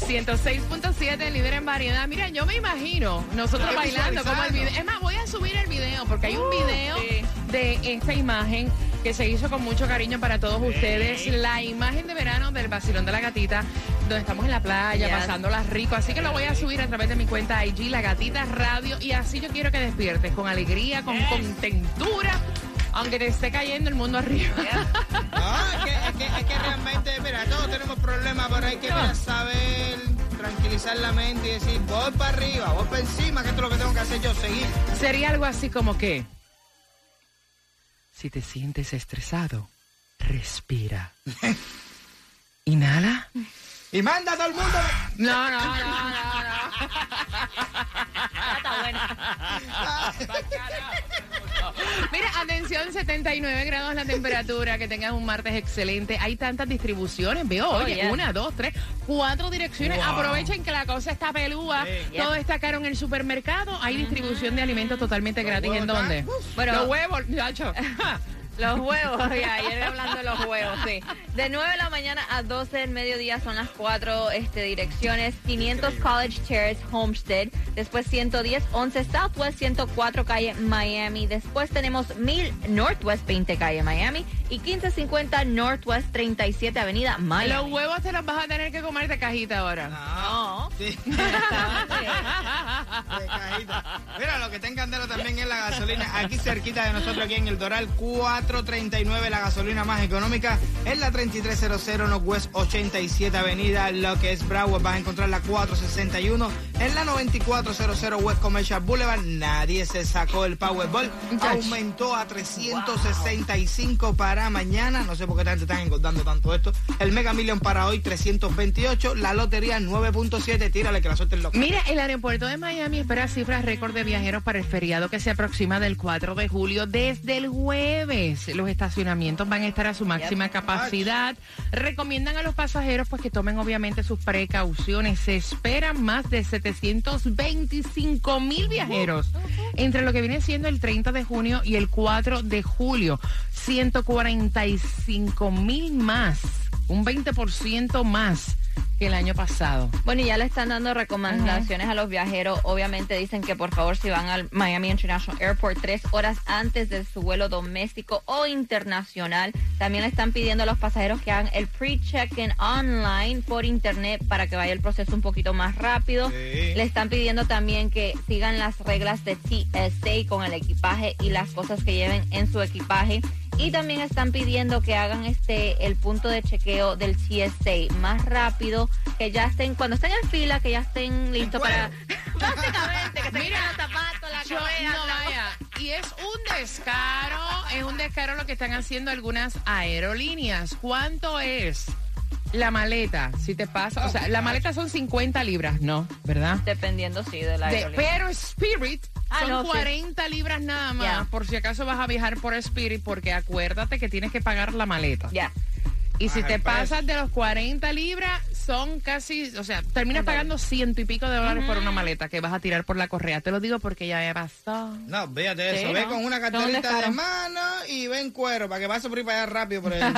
Sol 106.7, líder en variedad. Mira, yo me imagino nosotros bailando como el video. Es más, voy a subir el video porque hay un video sí. de esta imagen que se hizo con mucho cariño para todos ustedes. La imagen de verano del vacilón de la gatita, donde estamos en la playa, Yes. pasándola rico. Así que lo voy a subir a través de mi cuenta IG, La Gatita Radio. Y así yo quiero que despiertes con alegría, con contentura, aunque te esté cayendo el mundo arriba. No, es que, es, que, es que realmente, mira, todos tenemos problemas, pero hay que mira, saber tranquilizar la mente y decir, voy para arriba, voy para encima, que esto es lo que tengo que hacer yo, seguir. Sería algo así como que, si te sientes estresado, respira. Inhala. Y manda a todo el mundo. No, no, no, no, no. Está buena. Mira, atención, 79 grados la temperatura, que tengas un martes excelente. Hay tantas distribuciones, veo, oye, yeah. una, dos, tres, cuatro direcciones. Wow. Aprovechen que la cosa está pelúa. Sí. Todo está caro en el supermercado. Hay distribución de alimentos totalmente gratis. ¿En dónde? Bueno. Los huevos, Nacho. Los huevos, ya, ayer hablando de los huevos, sí. De 9 de la mañana a 12 del mediodía son las cuatro este, direcciones. 500 College Terrace, Homestead. Después 110, 11 Southwest, 104 calle Miami. Después tenemos 1000 Northwest, 20 calle Miami. Y 1550 Northwest, 37 avenida Miami. Los huevos te los vas a tener que comer de cajita ahora. No. Sí. De cajita. Mira, lo que está en candela también es la gasolina. Aquí cerquita de nosotros, aquí en el Doral, 439, la gasolina más económica. En la 3300 Northwest 87 Avenida, lo que es Broward, vas a encontrar la 461. En la 9400 West Commercial Boulevard, nadie se sacó el Powerball. Aumentó a 365 para mañana. No sé por qué tanto están engordando tanto esto. El Mega Million para hoy, 328. La lotería, 9.7. Tírale que la suerte es loca. Mira, el aeropuerto de Miami espera cifras récord de viajeros para el feriado que se aproxima del 4 de julio desde el jueves. Los estacionamientos van a estar a su máxima capacidad. Recomiendan a los pasajeros pues que tomen obviamente sus precauciones. Se esperan más de 725 mil viajeros entre lo que viene siendo el 30 de junio y el 4 de julio. 145 mil más, un 20% más que el año pasado. Bueno, y ya le están dando recomendaciones a los viajeros. Obviamente dicen que por favor si van al Miami International Airport tres horas antes de su vuelo doméstico o internacional. También le están pidiendo a los pasajeros que hagan el pre-check-in online por internet para que vaya el proceso un poquito más rápido. Sí. Le están pidiendo también que sigan las reglas de TSA con el equipaje y las cosas que lleven en su equipaje. Y también están pidiendo que hagan este el punto de chequeo del TSA más rápido, que ya estén, cuando estén en fila, que ya estén listos para. Básicamente, que se Mira, los zapatos, la Yo, correa, no la- vaya. Y es un descaro, es un descaro lo que están haciendo algunas aerolíneas. ¿Cuánto es la maleta? Si te pasa, o sea, la maleta son 50 libras, ¿no? ¿Verdad? Dependiendo, sí, de la De- aerolínea. pero Spirit Ah, son no, sí. 40 libras nada más, por si acaso vas a viajar por Spirit, porque acuérdate que tienes que pagar la maleta. Ya. Y si te pasas de los 40 libras, son casi, o sea, terminas pagando ciento y pico de dólares por una maleta que vas a tirar por la correa. Te lo digo porque ya me pasó. No, fíjate de eso. Ve con una carterita de mano y ven cuero para que vayas por ahí para allá rápido por el.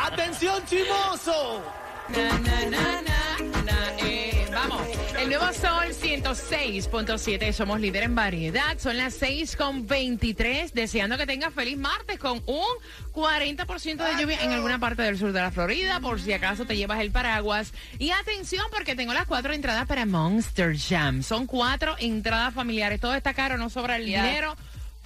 ¡Atención, chimoso! Na, na, na, na, na, eh, vamos, el nuevo sol 106.7, somos líder en variedad. Son las 6.23, deseando que tengas feliz martes con un 40% de lluvia en alguna parte del sur de la Florida, por si acaso te llevas el paraguas. Y atención, porque tengo las cuatro entradas para Monster Jam. Son cuatro entradas familiares. Todo está caro, no sobra el dinero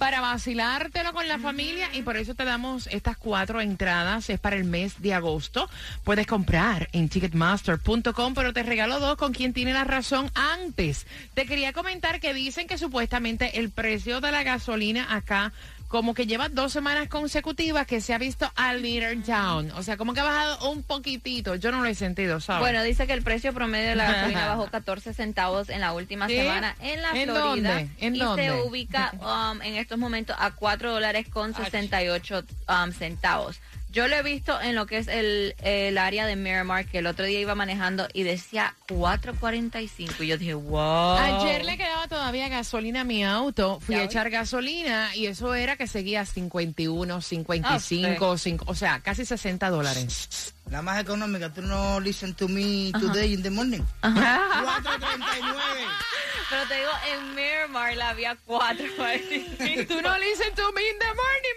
para vacilártelo con la familia y por eso te damos estas cuatro entradas. Es para el mes de agosto. Puedes comprar en ticketmaster.com, pero te regalo dos con quien tiene la razón antes. Te quería comentar que dicen que supuestamente el precio de la gasolina acá como que lleva dos semanas consecutivas que se ha visto a little down. O sea, como que ha bajado un poquitito. Yo no lo he sentido, ¿sabes? Bueno, dice que el precio promedio de la gasolina bajó 14 centavos en la última ¿Sí? semana en la ¿En Florida. dónde? ¿En y dónde? se ubica um, en estos momentos a 4 dólares con 68 um, centavos. Yo lo he visto en lo que es el, el área de Miramar, que el otro día iba manejando y decía 4.45. Y yo dije, wow. Ayer le quedaba todavía gasolina a mi auto. Fui a echar gasolina y eso era que seguía 51, 55, Ah, cinco- o sea, casi 60 dólares. La más económica, tú no listen to me today in the morning. 439. Pero te digo, en Miramar la había 4.45. Tú no listen to me in the morning,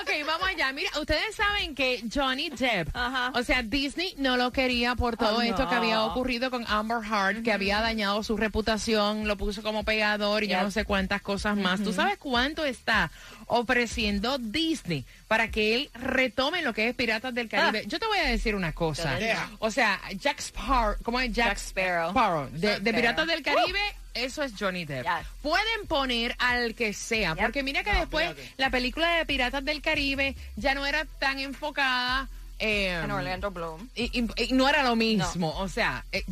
Ok, vamos allá. Mira, ustedes saben que Johnny Depp, Ajá. o sea, Disney no lo quería por todo Oh, esto no. que había ocurrido con Amber Heard, que había dañado su reputación, lo puso como pegador y yo Yep. no sé cuántas cosas más. ¿Tú sabes cuánto está ofreciendo Disney para que él retome lo que es Piratas del Caribe? Yo te voy a decir una cosa. O sea, Jack Sparrow, ¿cómo es Jack, Jack Sparrow. de. Piratas del Caribe, eso es Johnny Depp. Yes. Pueden poner al que sea, Yep. porque mira que No, después espérate. la película de Piratas del Caribe ya no era tan enfocada eh, En Orlando Bloom. y, y- y no era lo mismo. O sea, eh,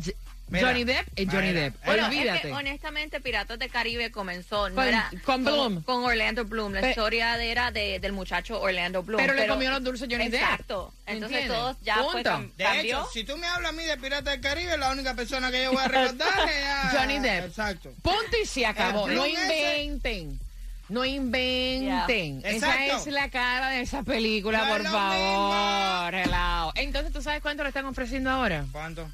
Mira, Johnny Depp es Johnny mira, Depp. Bueno, es Olvídate. que honestamente Piratas de Caribe comenzó no Con- era con Bloom. con Orlando Bloom. La Pe- historia de- era de, del muchacho Orlando Bloom. Pero le comió los dulces Johnny Depp. Exacto. Entonces ¿Entiendes? todos ya fue De cambió. hecho, si tú me hablas a mí de Pirata del Caribe, la única persona que yo voy a recordar es a... Johnny Depp. Exacto. Punto y se acabó. No inventen. No inventen. Yeah. Esa Exacto. es la cara de esa película, No es por lo favor. Entonces, ¿tú sabes cuánto le están ofreciendo ahora? ¿Cuánto?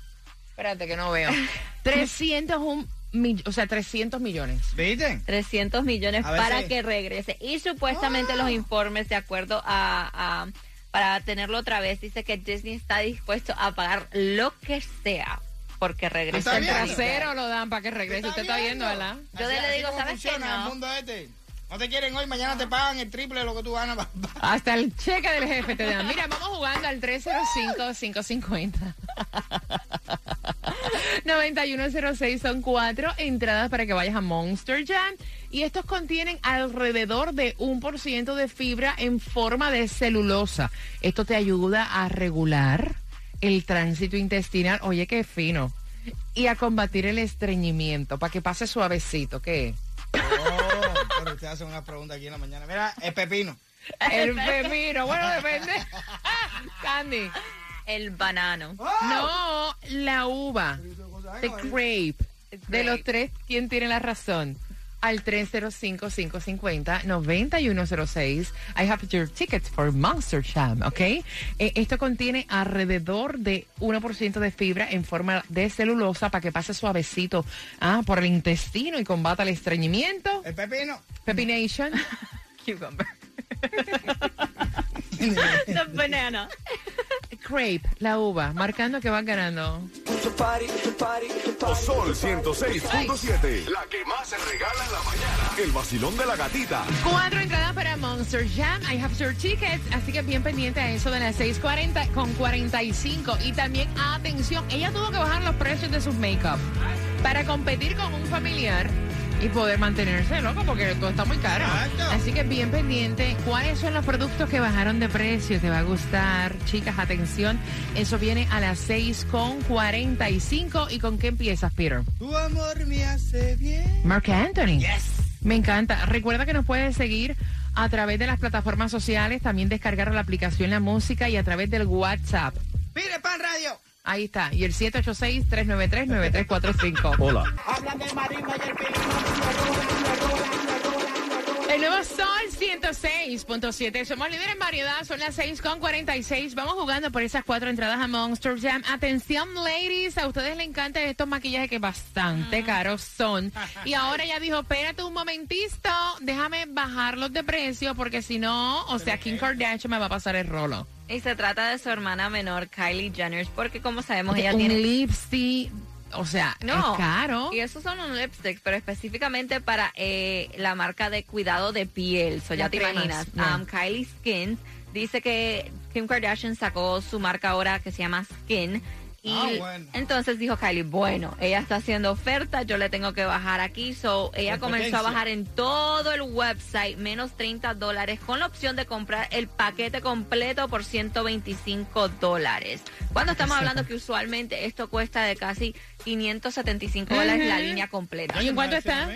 Espérate que no veo. 301 mi- o sea, 300 millones. ¿Viste? 300 millones para si- que regrese. Y supuestamente Ah. los informes, de acuerdo a, a- para tenerlo otra vez, dice que Disney está dispuesto a pagar lo que sea porque regrese. El trasero lo dan para que regrese. Usted está viendo, ¿verdad? Yo Así- le digo, ¿sabes qué? funciona No. el mundo este. No te quieren hoy, mañana te pagan el triple de lo que tú ganas. Hasta el cheque del jefe te dan. Mira, vamos jugando al 305-550. 9106 son cuatro entradas para que vayas a Monster Jam. Y estos contienen alrededor de un por ciento de fibra en forma de celulosa. Esto te ayuda a regular el tránsito intestinal. Oye, qué fino. Y a combatir el estreñimiento, para que pase suavecito. ¿Qué? Oh, pero usted hace una pregunta aquí en la mañana. Mira, es pepino. El pepino. Bueno, depende. Candy. El banano. No, la uva. The grape. De los tres, ¿quién tiene la razón? Al 305-550-9106. I have your tickets for Monster Jam, ¿ok? Eh, esto contiene alrededor de 1% de fibra en forma de celulosa para que pase suavecito ah, por el intestino y combata el estreñimiento. El pepino. Pepination. Cucumber. The banana. Grape, la uva, marcando que van ganando. Sol 106.7. La que más se regala en la mañana. El vacilón de la gatita. Cuatro entradas para Monster Jam. I have your tickets. Así que bien pendiente a eso de las 6:40 con 45. Y también, atención, ella tuvo que bajar los precios de sus make-up para competir con un familiar y poder mantenerse, loco, porque todo está muy caro. Exacto. Así que bien pendiente. ¿Cuáles son los productos que bajaron de precio? Te va a gustar. Chicas, atención. Eso viene a las 6 con 45. ¿Y con qué empiezas, Peter? Tu amor me hace bien. Mark Anthony. Yes. Me encanta. Recuerda que nos puedes seguir a través de las plataformas sociales, también descargar la aplicación La Música y a través del WhatsApp. Pire pan radio. Ahí está. Y el 786-393-9345. Hola. Hablan de marisma y el El nuevo Sol 106.7. Somos líderes en variedad. Son las 6.46. Vamos jugando por esas cuatro entradas a Monster Jam. Atención, ladies. A ustedes les encantan estos maquillajes que bastante caros son. Y ahora ya dijo, espérate un momentito. Déjame bajarlos de precio porque si no, o sea, Kim Kardashian me va a pasar el rolo. Y se trata de su hermana menor, Kylie Jenner, porque como sabemos, ella un tiene... lipstick, o sea, No, es caro. Y esos son un lipstick, pero específicamente para eh, la marca de cuidado de piel. So, ya te cremas, imaginas. Um, Kylie Skin dice que Kim Kardashian sacó su marca ahora que se llama Skin. Y Ah, bueno. entonces dijo Kylie, bueno, ella está haciendo oferta, yo le tengo que bajar aquí. So, ella comenzó a bajar en todo el website menos 30 dólares con la opción de comprar el paquete completo por 125 dólares. Cuando estamos hablando que usualmente esto cuesta de casi 575 dólares la Ujú. línea completa. ¿Y en cuánto está?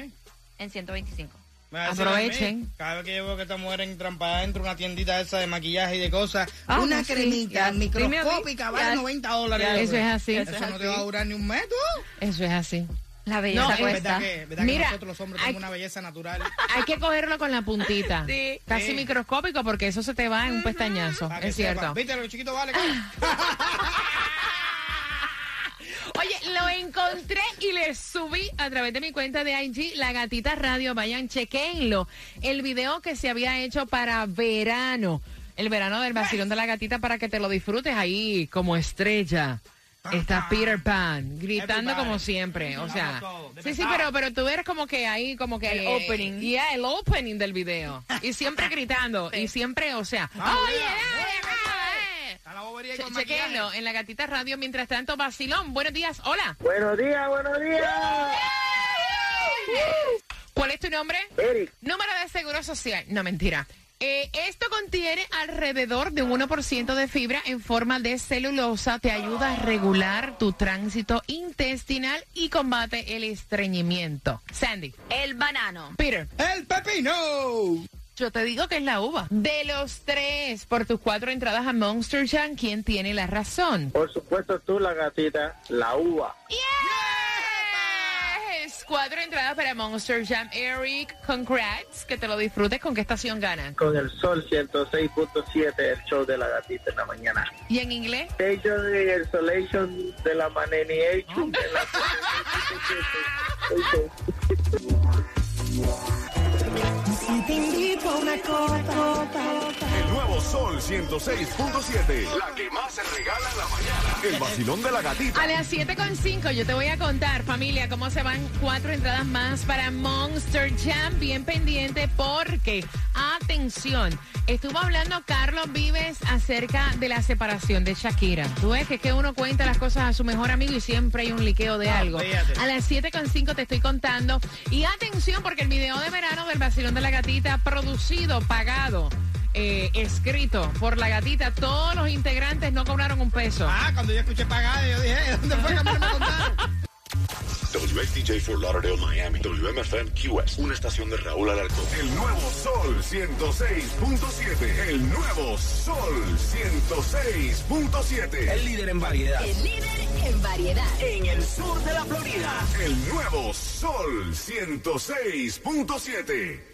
En 125. Aprovechen. Cada vez que yo veo que esta mujer entrampada dentro de una tiendita esa de maquillaje y de cosas, Ah, una sí, cremita microscópica vale Ya. 90 dólares. Eso es así. Eso, Eso es no te va a durar ni un mes, tú. Eso es así. La belleza No, es Es cuesta. verdad que, verdad Mira, que nosotros los hombres hay- tenemos una belleza natural. Hay que cogerlo con la puntita. Sí. Casi Sí. microscópico porque eso se te va en un pestañazo. Es cierto. sepa. ¿Viste lo que chiquito vale? Lo encontré y le subí a través de mi cuenta de IG, La Gatita Radio. Vayan, chequenlo. El video que se había hecho para verano. El verano del vacilón de la gatita para que te lo disfrutes ahí como estrella. Está Peter Pan gritando Everybody. como siempre, o sea, sí, sí, pero pero tú eres como que ahí como que El opening. yeah, el opening del video y siempre gritando y siempre, o sea, oye, mira, dale, bueno, y con chequenlo maquillaje. en la gatita radio mientras tanto vacilón. Buenos días, hola. Buenos días, buenos días. ¿Cuál es tu nombre? Eric, Número de seguro social. No, mentira. Eh, esto contiene alrededor de un 1% de fibra en forma de celulosa. Te ayuda a regular tu tránsito intestinal y combate el estreñimiento. Sandy. El banano. Peter. ¡El pepino! Yo te digo que es la uva. De los tres, por tus cuatro entradas a Monster Jam, ¿quién tiene la razón? por supuesto tú, la gatita, la uva. Yes! Cuatro entradas para Monster Jam. Eric, congrats. Que te lo disfrutes. ¿Con qué estación ganan? Con el sol 106.7, el show de la gatita en la mañana. ¿Y en inglés? Station de Isolation de la Maneniation de la El nuevo Sol 106.7. La que más se regala en la mañana. El vacilón de la gatita. A las 7.5 yo te voy a contar, familia, cómo se van cuatro entradas más para Monster Jam. Bien pendiente porque, atención, estuvo hablando Carlos Vives acerca de la separación de Shakira. Tú ves que es que uno cuenta las cosas a su mejor amigo y siempre hay un liqueo de algo. fíjate. A las 7.5 te estoy contando. Y atención porque el video de verano del vacilón de la gatita, producido, pagado. Eh, escrito por la gatita, todos los integrantes no cobraron un peso. Ah, cuando yo escuché pagada, yo dije, ¿dónde fue que a mí no me contaron? WSTJ for Lauderdale, Miami. WMFM QS. Una estación de Raúl Alarcón. El nuevo Sol 106.7. El nuevo Sol 106.7. El líder en variedad. El líder en variedad. En el sur de la Florida. El nuevo Sol 106.7.